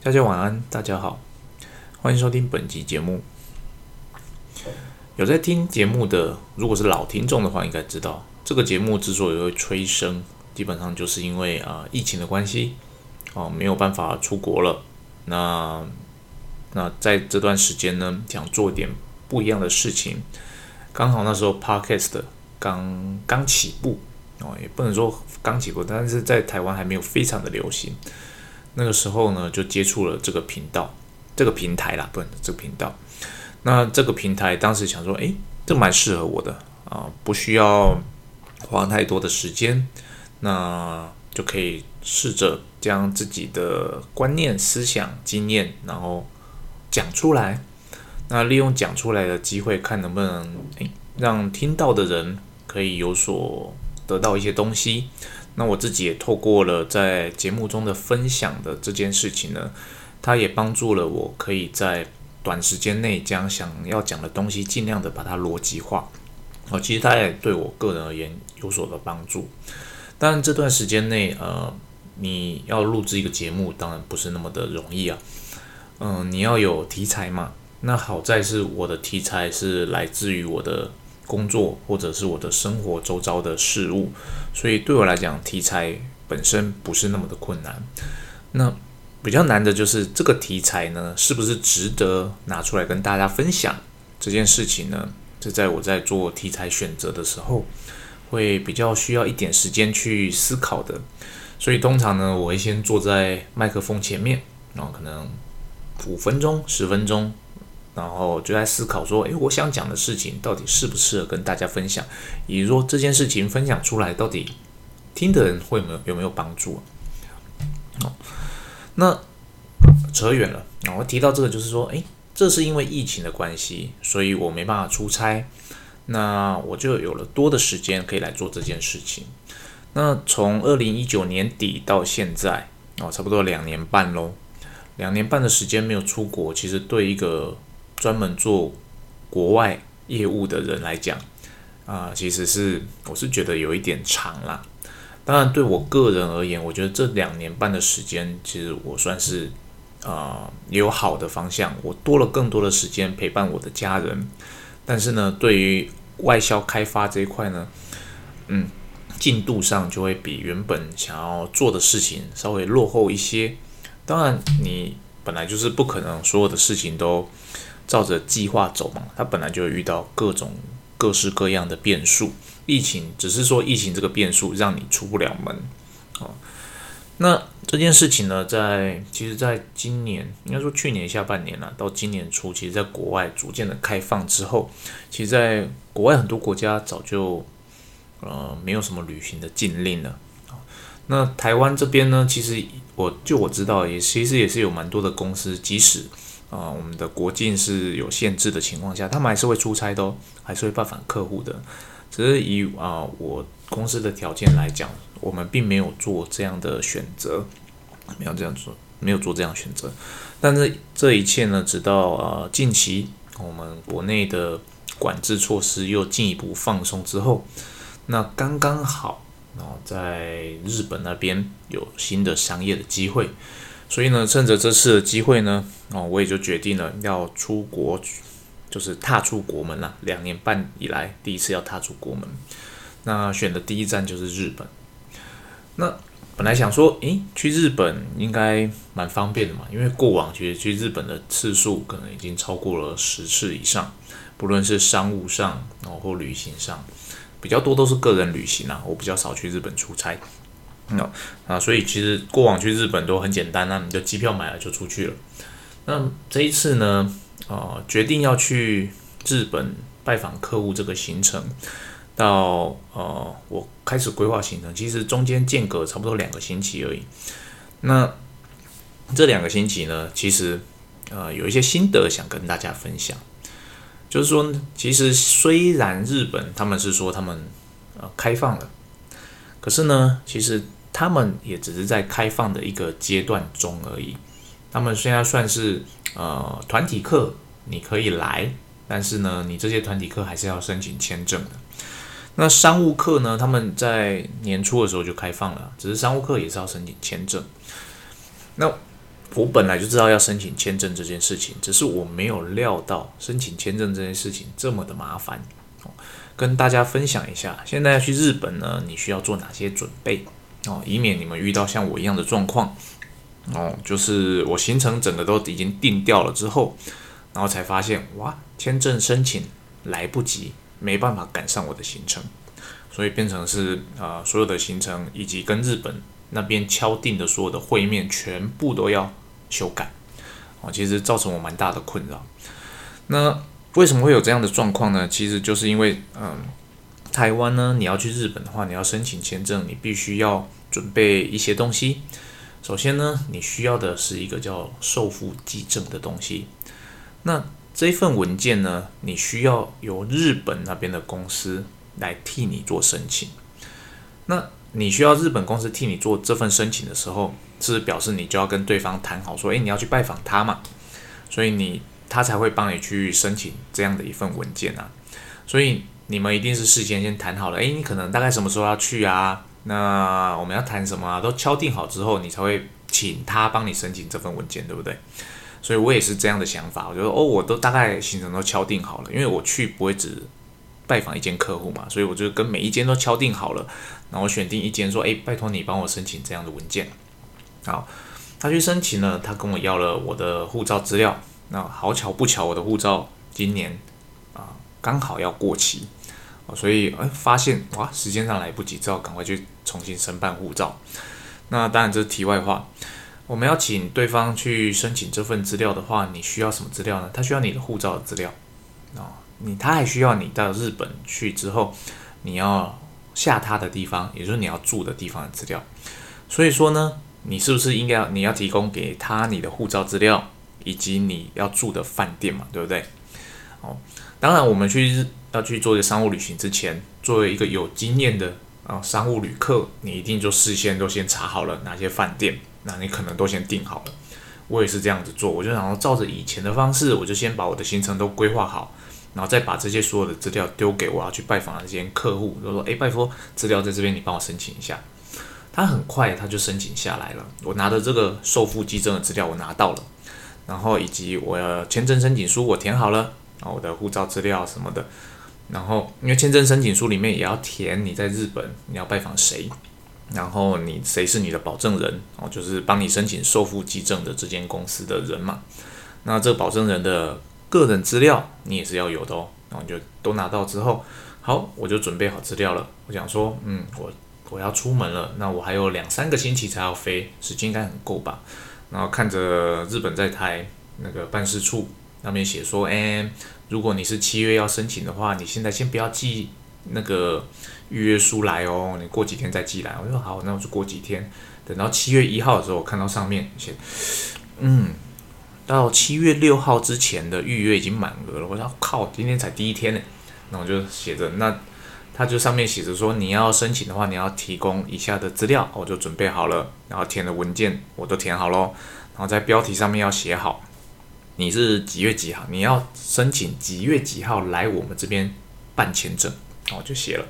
大家晚安，大家好，欢迎收听本集节目。有在听节目的，如果是老听众的话，应该知道这个节目之所以会催生，基本上就是因为啊疫情的关系，哦没有办法出国了。那那在这段时间呢，想做点不一样的事情，刚好那时候 Podcast 刚刚起步。哦，也不能说刚起步，但是在台湾还没有非常的流行。那个时候呢，就接触了这个频道、这个平台啦，不，这个频道。那这个平台当时想说，诶，这蛮适合我的啊，不需要花太多的时间，那就可以试着将自己的观念、思想、经验，然后讲出来。那利用讲出来的机会，看能不能诶，让听到的人可以有所。得到一些东西，那我自己也透过了在节目中的分享的这件事情呢，它也帮助了我可以在短时间内将想要讲的东西尽量的把它逻辑化。哦，其实它也对我个人而言有所的帮助。当然这段时间内，呃，你要录制一个节目，当然不是那么的容易啊。嗯，你要有题材嘛。那好在是我的题材是来自于我的。工作或者是我的生活周遭的事物，所以对我来讲，题材本身不是那么的困难。那比较难的就是这个题材呢，是不是值得拿出来跟大家分享这件事情呢？这在我在做题材选择的时候，会比较需要一点时间去思考的。所以通常呢，我会先坐在麦克风前面，然后可能五分钟、十分钟。然后就在思考说，诶，我想讲的事情到底适不适合跟大家分享？以说这件事情分享出来，到底听的人会没有有没有帮助？哦，那扯远了。啊，我提到这个就是说，诶，这是因为疫情的关系，所以我没办法出差，那我就有了多的时间可以来做这件事情。那从二零一九年底到现在，哦，差不多两年半喽。两年半的时间没有出国，其实对一个专门做国外业务的人来讲，啊，其实是我是觉得有一点长啦。当然，对我个人而言，我觉得这两年半的时间，其实我算是啊有好的方向，我多了更多的时间陪伴我的家人。但是呢，对于外销开发这一块呢，嗯，进度上就会比原本想要做的事情稍微落后一些。当然，你本来就是不可能所有的事情都。照着计划走嘛，它本来就会遇到各种各式各样的变数。疫情只是说疫情这个变数让你出不了门哦。那这件事情呢，在其实在今年应该说去年下半年了，到今年初，其实在国外逐渐的开放之后，其实在国外很多国家早就呃没有什么旅行的禁令了那台湾这边呢，其实我就我知道也其实也是有蛮多的公司，即使啊，我们的国境是有限制的情况下，他们还是会出差的哦，还是会拜访客户的。只是以啊我公司的条件来讲，我们并没有做这样的选择，没有这样做，没有做这样选择。但是这一切呢，直到啊近期我们国内的管制措施又进一步放松之后，那刚刚好啊，在日本那边有新的商业的机会。所以呢，趁着这次的机会呢，哦，我也就决定了要出国，就是踏出国门了。两年半以来，第一次要踏出国门。那选的第一站就是日本。那本来想说，诶，去日本应该蛮方便的嘛，因为过往其实去日本的次数可能已经超过了十次以上，不论是商务上，然后旅行上，比较多都是个人旅行啊，我比较少去日本出差。那啊，所以其实过往去日本都很简单啊，你就机票买了就出去了。那这一次呢，啊，决定要去日本拜访客户这个行程，到呃，我开始规划行程，其实中间间隔差不多两个星期而已。那这两个星期呢，其实呃有一些心得想跟大家分享，就是说，其实虽然日本他们是说他们呃开放了，可是呢，其实。他们也只是在开放的一个阶段中而已。他们现在算是呃团体课，你可以来，但是呢，你这些团体课还是要申请签证的。那商务课呢，他们在年初的时候就开放了，只是商务课也是要申请签证。那我本来就知道要申请签证这件事情，只是我没有料到申请签证这件事情这么的麻烦。跟大家分享一下，现在要去日本呢，你需要做哪些准备哦，以免你们遇到像我一样的状况哦，就是我行程整个都已经定掉了之后，然后才发现哇，签证申请来不及，没办法赶上我的行程，所以变成是呃所有的行程以及跟日本那边敲定的所有的会面全部都要修改哦，其实造成我蛮大的困扰。那为什么会有这样的状况呢？其实就是因为，嗯，台湾呢，你要去日本的话，你要申请签证，你必须要准备一些东西。首先呢，你需要的是一个叫受付寄证的东西。那这份文件呢，你需要由日本那边的公司来替你做申请。那你需要日本公司替你做这份申请的时候，是表示你就要跟对方谈好，说，诶，你要去拜访他嘛，所以你。他才会帮你去申请这样的一份文件啊，所以你们一定是事先先谈好了，诶，你可能大概什么时候要去啊？那我们要谈什么啊？都敲定好之后，你才会请他帮你申请这份文件，对不对？所以我也是这样的想法，我觉得哦，我都大概行程都敲定好了，因为我去不会只拜访一间客户嘛，所以我就跟每一间都敲定好了，然后选定一间说，诶，拜托你帮我申请这样的文件。好，他去申请了，他跟我要了我的护照资料。那好巧不巧，我的护照今年啊刚好要过期，所以哎发现哇时间上来不及，只好赶快去重新申办护照。那当然这是题外话，我们要请对方去申请这份资料的话，你需要什么资料呢？他需要你的护照的资料啊，你他还需要你到日本去之后，你要下他的地方，也就是你要住的地方的资料。所以说呢，你是不是应该要你要提供给他你的护照资料？以及你要住的饭店嘛，对不对？哦，当然，我们去要去做一个商务旅行之前，作为一个有经验的啊商务旅客，你一定就事先都先查好了哪些饭店，那你可能都先订好了。我也是这样子做，我就想要照着以前的方式，我就先把我的行程都规划好，然后再把这些所有的资料丢给我要去拜访的这些客户，就说：“诶，拜托，资料在这边，你帮我申请一下。”他很快他就申请下来了，我拿的这个受付寄证的资料我拿到了。然后以及我要签证申请书我填好了，然后我的护照资料什么的，然后因为签证申请书里面也要填你在日本你要拜访谁，然后你谁是你的保证人哦，就是帮你申请受付寄证的这间公司的人嘛。那这个保证人的个人资料你也是要有的哦，然后就都拿到之后，好，我就准备好资料了。我想说，嗯，我我要出门了，那我还有两三个星期才要飞，时间应该很够吧。然后看着日本在台那个办事处那边写说，哎，如果你是七月要申请的话，你现在先不要寄那个预约书来哦，你过几天再寄来。我说好，那我就过几天，等到七月一号的时候，我看到上面写，嗯，到七月六号之前的预约已经满额了。我说靠，今天才第一天呢，那我就写着那。它就上面写着说，你要申请的话，你要提供以下的资料，我就准备好了，然后填的文件我都填好喽，然后在标题上面要写好，你是几月几号，你要申请几月几号来我们这边办签证，我就写了，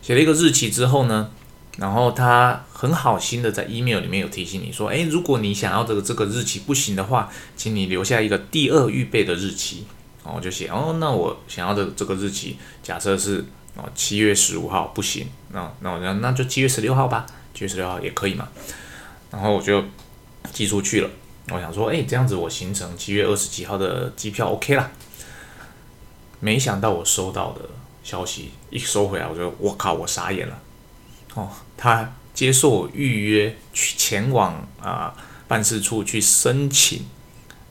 写了一个日期之后呢，然后他很好心的在 email 里面有提醒你说，诶，如果你想要这个这个日期不行的话，请你留下一个第二预备的日期，然后我就写，哦，那我想要的这个日期，假设是。哦，七月十五号不行，那那我那那就七月十六号吧，七月十六号也可以嘛。然后我就寄出去了。我想说，哎，这样子我行程七月二十几号的机票 OK 啦。没想到我收到的消息一收回来，我就我靠，我傻眼了。哦，他接受预约去前往啊办事处去申请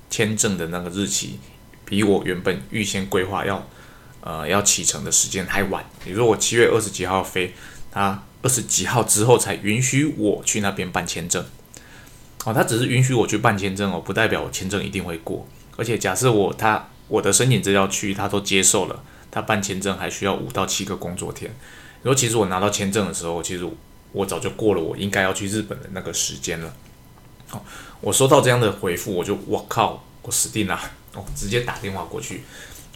签证的那个日期，比我原本预先规划要。呃，要启程的时间还晚。你说我七月二十几号飞，他二十几号之后才允许我去那边办签证。哦，他只是允许我去办签证哦，不代表我签证一定会过。而且假设我他我的申请资料区他都接受了，他办签证还需要五到七个工作天。然后其实我拿到签证的时候，其实我早就过了我应该要去日本的那个时间了。好，我收到这样的回复，我就我靠，我死定了！哦，直接打电话过去，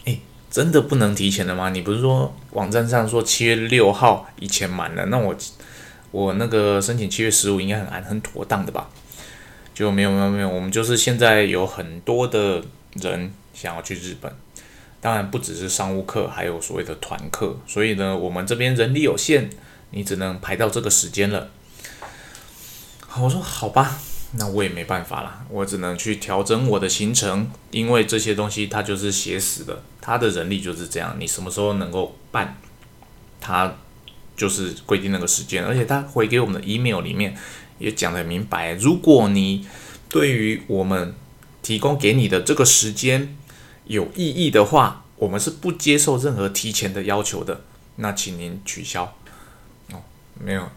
哎。真的不能提前的吗？你不是说网站上说七月六号以前满了？那我我那个申请七月十五应该很安很妥当的吧？就没有没有没有，我们就是现在有很多的人想要去日本，当然不只是商务客，还有所谓的团客，所以呢，我们这边人力有限，你只能排到这个时间了。好，我说好吧，那我也没办法啦，我只能去调整我的行程，因为这些东西它就是写死的，它的人力就是这样，你什么时候能够办，它就是规定那个时间，而且他回给我们的 email 里面。也讲得很明白，如果你对于我们提供给你的这个时间有异议的话，我们是不接受任何提前的要求的。那请您取消。哦，没有，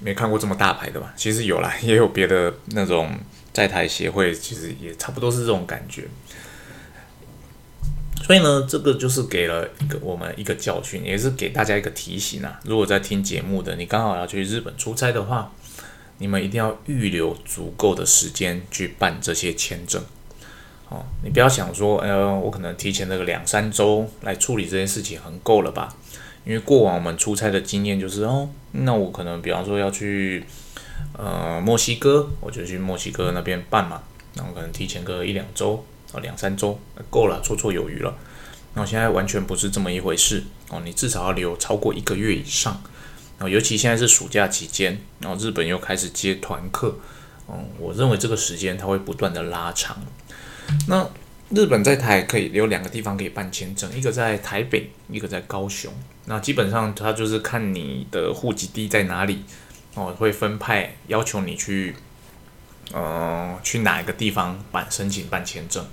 没看过这么大牌的吧？其实有啦，也有别的那种在台协会，其实也差不多是这种感觉。所以呢，这个就是给了一个我们一个教训，也是给大家一个提醒啊。如果在听节目的你刚好要去日本出差的话，你们一定要预留足够的时间去办这些签证，哦，你不要想说，呃，我可能提前那个两三周来处理这件事情很够了吧？因为过往我们出差的经验就是，哦，那我可能比方说要去，呃，墨西哥，我就去墨西哥那边办嘛，那我可能提前个一两周，哦，两三周够了，绰绰有余了。那我现在完全不是这么一回事，哦，你至少要留超过一个月以上。尤其现在是暑假期间，然后日本又开始接团客，嗯，我认为这个时间它会不断的拉长。那日本在台可以有两个地方可以办签证，一个在台北，一个在高雄。那基本上它就是看你的户籍地在哪里，哦，会分派要求你去，呃，去哪一个地方办申请办签证。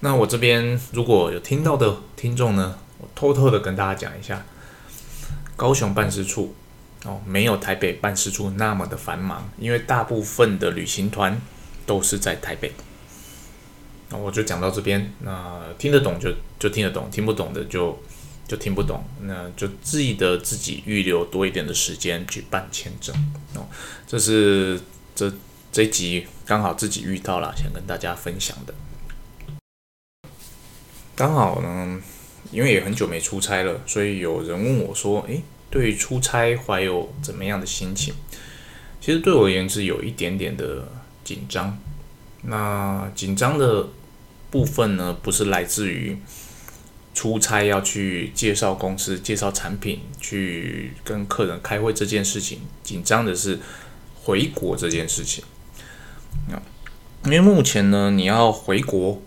那我这边如果有听到的听众呢，我偷偷的跟大家讲一下，高雄办事处。哦，没有台北办事处那么的繁忙，因为大部分的旅行团都是在台北。那我就讲到这边，那听得懂就就听得懂，听不懂的就就听不懂，那就记得自己预留多一点的时间去办签证。哦，这是这这集刚好自己遇到了，想跟大家分享的。刚好呢，因为也很久没出差了，所以有人问我说：“诶。对出差怀有怎么样的心情？其实对我而言是有一点点的紧张。那紧张的部分呢，不是来自于出差要去介绍公司、介绍产品、去跟客人开会这件事情，紧张的是回国这件事情。因为目前呢，你要回国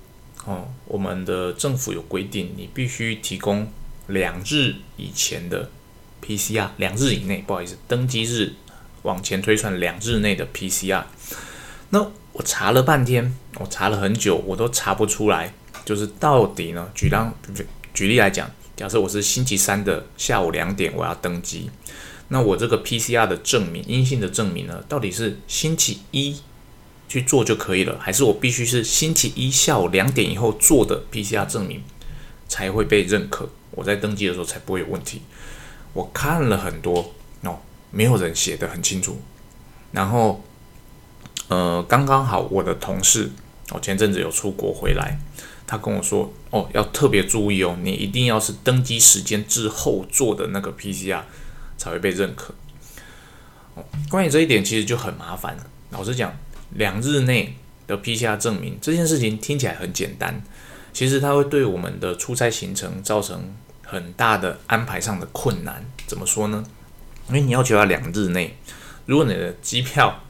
哦，我们的政府有规定，你必须提供两日以前的。PCR 两日以内，不好意思，登机日往前推算两日内的 PCR。那我查了半天，我查了很久，我都查不出来，就是到底呢？举当举例来讲，假设我是星期三的下午两点我要登机，那我这个 PCR 的证明阴性的证明呢，到底是星期一去做就可以了，还是我必须是星期一下午两点以后做的 PCR 证明才会被认可？我在登机的时候才不会有问题。我看了很多哦，没有人写的很清楚。然后，呃，刚刚好我的同事，我前阵子有出国回来，他跟我说，哦，要特别注意哦，你一定要是登机时间之后做的那个 PCR 才会被认可。哦，关于这一点其实就很麻烦了。老实讲，两日内的 PCR 证明这件事情听起来很简单，其实它会对我们的出差行程造成。很大的安排上的困难，怎么说呢？因为你要求要两日内，如果你的机票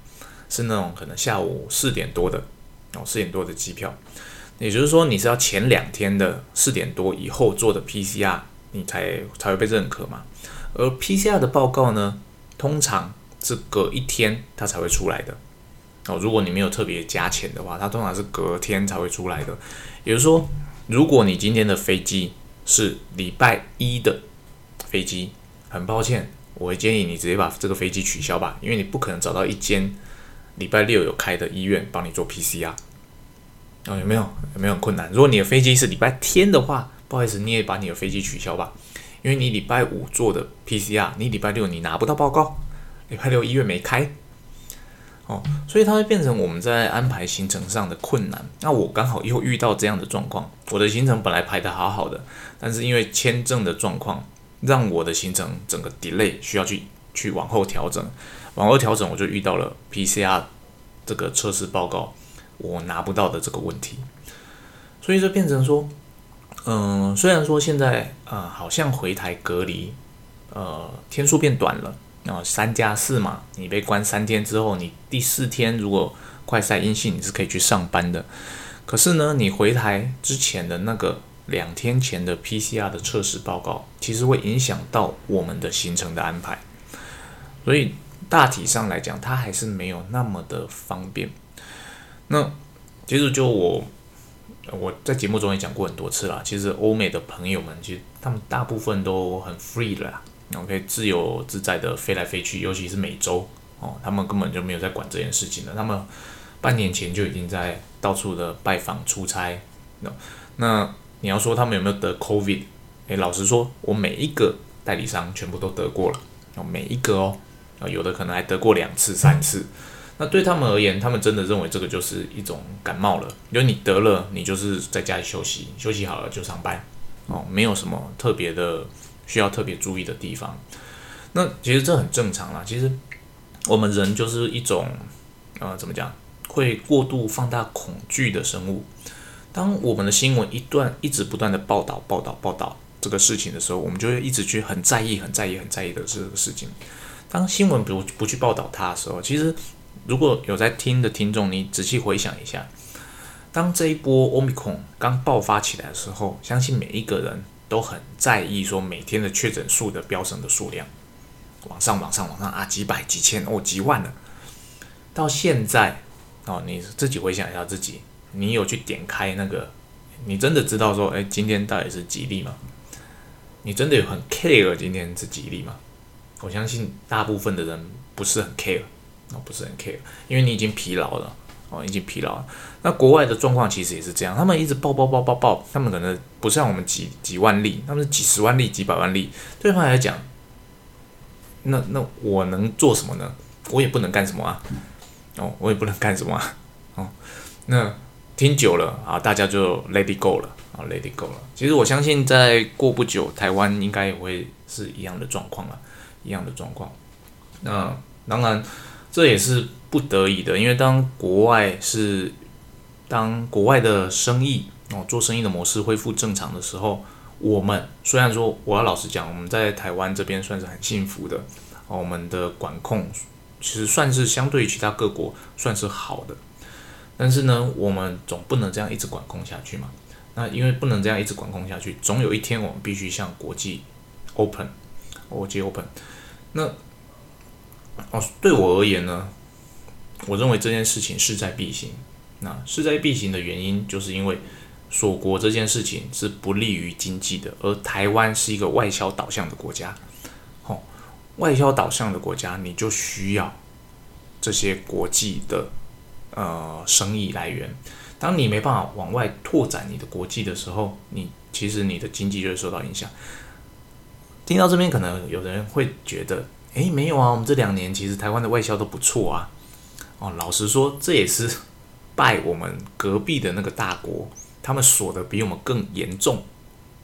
是那种可能下午四点多的哦，四点多的机票，也就是说你是要前两天的四点多以后做的 PCR，你才才会被认可嘛。而 PCR 的报告呢，通常是隔一天它才会出来的哦。如果你没有特别加钱的话，它通常是隔天才会出来的。也就是说，如果你今天的飞机是礼拜一的飞机，很抱歉，我会建议你直接把这个飞机取消吧，因为你不可能找到一间礼拜六有开的医院帮你做 PCR。哦，有没有？有没有很困难？如果你的飞机是礼拜天的话，不好意思，你也把你的飞机取消吧，因为你礼拜五做的 PCR，你礼拜六你拿不到报告，礼拜六医院没开。哦，所以它会变成我们在安排行程上的困难。那我刚好又遇到这样的状况，我的行程本来排得好好的，但是因为签证的状况，让我的行程整个 delay 需要去去往后调整，往后调整我就遇到了 PCR 这个测试报告我拿不到的这个问题。所以就变成说，嗯，虽然说现在啊，好像回台隔离，呃，天数变短了，然后三加四嘛，你被关三天之后，你第四天如果快筛阴性，你是可以去上班的。可是呢，你回台之前的那个两天前的 PCR 的测试报告，其实会影响到我们的行程的安排。所以大体上来讲，它还是没有那么的方便。那其实就我。我在节目中也讲过很多次了。其实欧美的朋友们，其实他们大部分都很 free 了，然后可以自由自在的飞来飞去，尤其是美洲哦，他们根本就没有在管这件事情的。他们半年前就已经在到处的拜访出差。那那你要说他们有没有得 COVID？诶，老实说，我每一个代理商全部都得过了，哦，每一个哦，啊，有的可能还得过两次、三次。那对他们而言，他们真的认为这个就是一种感冒了，因为你得了，你就是在家里休息，休息好了就上班，哦，没有什么特别的需要特别注意的地方。那其实这很正常啦。其实我们人就是一种，呃，怎么讲，会过度放大恐惧的生物。当我们的新闻一段一直不断的报道、报道、报道这个事情的时候，我们就会一直去很在意、很在意、很在意的这个事情。当新闻不不去报道它的时候，其实。如果有在听的听众，你仔细回想一下，当这一波 Omicron 刚爆发起来的时候，相信每一个人都很在意说每天的确诊数的飙升的数量，往上、往上、往上啊，几百、几千哦，几万了。到现在哦，你自己回想一下自己，你有去点开那个，你真的知道说，哎，今天到底是几例吗？你真的有很 care 今天是几例吗？我相信大部分的人不是很 care。哦，不是很 care，因为你已经疲劳了，哦，已经疲劳了。那国外的状况其实也是这样，他们一直爆爆爆爆爆，他们可能不像我们几几万例，他们是几十万例、几百万例。对方来讲，那那我能做什么呢？我也不能干什么啊，哦，我也不能干什么啊，哦，那听久了啊，大家就 let it go 了啊，let it go 了。其实我相信，在过不久，台湾应该也会是一样的状况了，一样的状况。那当然。这也是不得已的，因为当国外是当国外的生意哦，做生意的模式恢复正常的时候，我们虽然说我要老实讲，我们在台湾这边算是很幸福的哦，我们的管控其实算是相对于其他各国算是好的，但是呢，我们总不能这样一直管控下去嘛。那因为不能这样一直管控下去，总有一天我们必须向国际 open，国际 open，那。哦，对我而言呢，我认为这件事情势在必行。那势在必行的原因，就是因为锁国这件事情是不利于经济的，而台湾是一个外销导向的国家。哦，外销导向的国家，你就需要这些国际的呃生意来源。当你没办法往外拓展你的国际的时候，你其实你的经济就会受到影响。听到这边，可能有人会觉得。诶，没有啊，我们这两年其实台湾的外销都不错啊。哦，老实说，这也是 拜我们隔壁的那个大国，他们锁的比我们更严重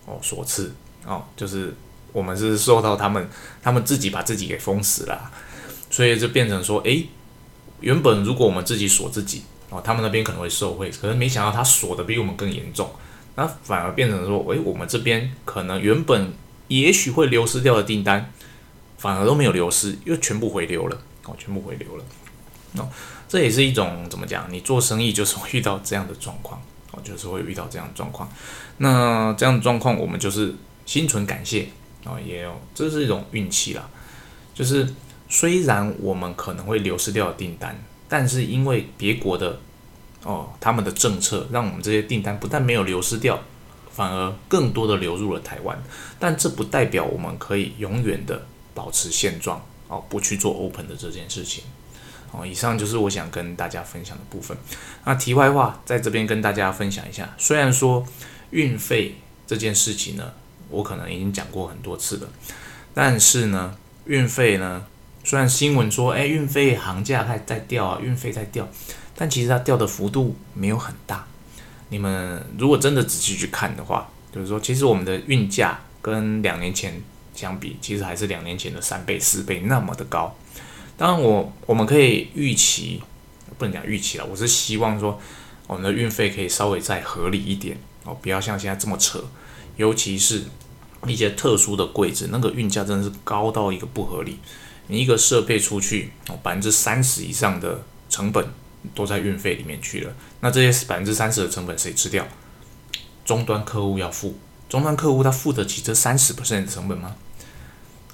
哦所赐哦，就是我们是受到他们，他们自己把自己给封死了，所以就变成说，诶，原本如果我们自己锁自己哦，他们那边可能会受贿，可是没想到他锁的比我们更严重，那反而变成说，诶，我们这边可能原本也许会流失掉的订单。反而都没有流失，又全部回流了，哦，全部回流了，哦，这也是一种怎么讲？你做生意就是会遇到这样的状况，哦，就是会遇到这样的状况。那这样的状况，我们就是心存感谢，哦，也有，这是一种运气啦。就是虽然我们可能会流失掉订单，但是因为别国的哦，他们的政策让我们这些订单不但没有流失掉，反而更多的流入了台湾。但这不代表我们可以永远的。保持现状哦，不去做 open 的这件事情哦。以上就是我想跟大家分享的部分。那题外话，在这边跟大家分享一下，虽然说运费这件事情呢，我可能已经讲过很多次了，但是呢，运费呢，虽然新闻说，哎，运费行价在在掉啊，运费在掉，但其实它掉的幅度没有很大。你们如果真的仔细去看的话，就是说，其实我们的运价跟两年前。相比，其实还是两年前的三倍、四倍那么的高。当然，我我们可以预期，不能讲预期了，我是希望说，我们的运费可以稍微再合理一点哦，不要像现在这么扯，尤其是一些特殊的柜子，那个运价真的是高到一个不合理。你一个设备出去哦，百分之三十以上的成本都在运费里面去了。那这些百分之三十的成本谁吃掉？终端客户要付，终端客户他付得起这三十的成本吗？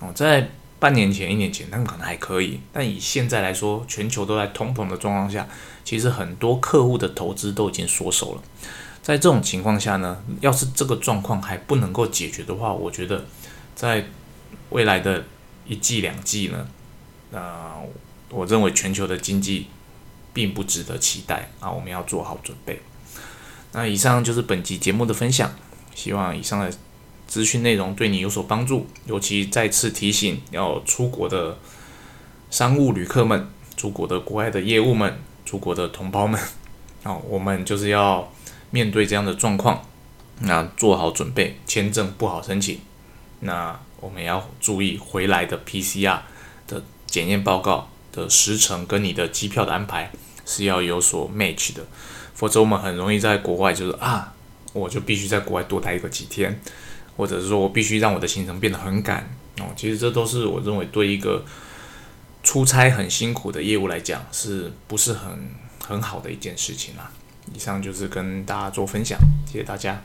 哦，在半年前、一年前，他们可能还可以，但以现在来说，全球都在通膨的状况下，其实很多客户的投资都已经缩手了。在这种情况下呢，要是这个状况还不能够解决的话，我觉得在未来的。一季两季呢？那我认为全球的经济并不值得期待啊！我们要做好准备。那以上就是本集节目的分享，希望以上的资讯内容对你有所帮助。尤其再次提醒要出国的商务旅客们、出国的国外的业务们、出国的同胞们，哦，我们就是要面对这样的状况，那做好准备，签证不好申请，那。我们要注意回来的 PCR 的检验报告的时程跟你的机票的安排是要有所 match 的，否则我们很容易在国外就是啊，我就必须在国外多待个几天，或者是说我必须让我的行程变得很赶哦。其实这都是我认为对一个出差很辛苦的业务来讲，是不是很很好的一件事情啊？以上就是跟大家做分享，谢谢大家。